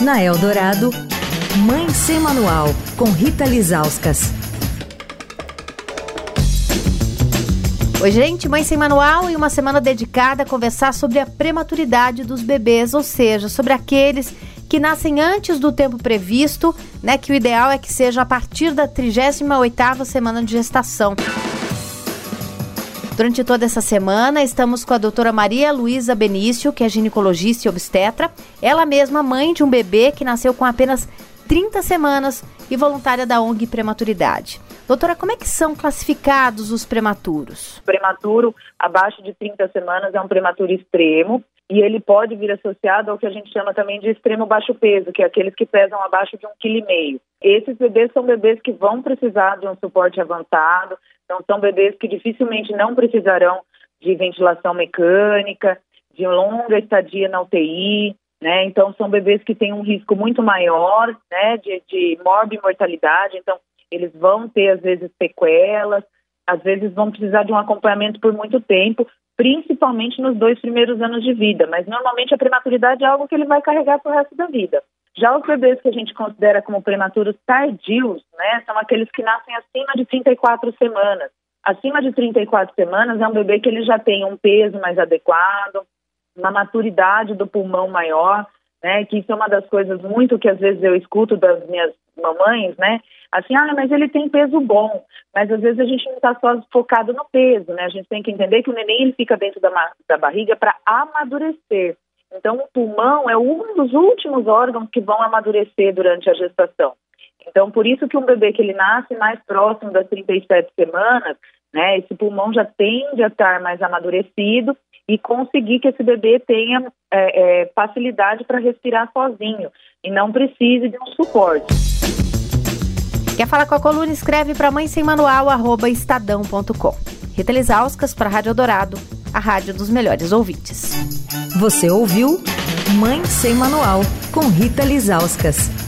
Na Eldorado, Mãe Sem Manual, com Rita Lizauskas. Oi, gente, Mãe Sem Manual e uma semana dedicada a conversar sobre a prematuridade dos bebês, ou seja, sobre aqueles que nascem antes do tempo previsto, né, que o ideal é que seja a partir da 38ª semana de gestação. Durante toda essa semana, estamos com a doutora Maria Luísa Benício, que é ginecologista e obstetra, ela mesma mãe de um bebê que nasceu com apenas 30 semanas e voluntária da ONG Prematuridade. Doutora, como é que são classificados os prematuros? Prematuro abaixo de 30 semanas é um prematuro extremo e ele pode vir associado ao que a gente chama também de extremo baixo peso, que é aqueles que pesam abaixo de um quilo e meio. Esses bebês são bebês que vão precisar de um suporte avançado, então, são bebês que dificilmente não precisarão de ventilação mecânica, de longa estadia na UTI, né? Então, são bebês que têm um risco muito maior, né, de, de morbimortalidade. Então, eles vão ter, às vezes, sequelas, às vezes vão precisar de um acompanhamento por muito tempo, principalmente nos dois primeiros anos de vida. Mas, normalmente, a prematuridade é algo que ele vai carregar para o resto da vida. Já os bebês que a gente considera como prematuros tardios, né, são aqueles que nascem acima de 34 semanas. Acima de 34 semanas é um bebê que ele já tem um peso mais adequado, uma maturidade do pulmão maior, né, que isso é uma das coisas muito que às vezes eu escuto das minhas mamães, né, assim, ah, mas ele tem peso bom, mas às vezes a gente não está só focado no peso, né, a gente tem que entender que o neném ele fica dentro da, da barriga para amadurecer. Então, o pulmão é um dos últimos órgãos que vão amadurecer durante a gestação. Então, por isso que um bebê que ele nasce mais próximo das 37 semanas, né, esse pulmão já tende a estar mais amadurecido e conseguir que esse bebê tenha é, é, facilidade para respirar sozinho e não precise de um suporte. Quer falar com a coluna? Escreve para mãe sem manual, arroba estadão.com. Rita Lisauskas para a Rádio Dourado, a rádio dos melhores ouvintes. Você ouviu Mãe Sem Manual, com Rita Lizauskas.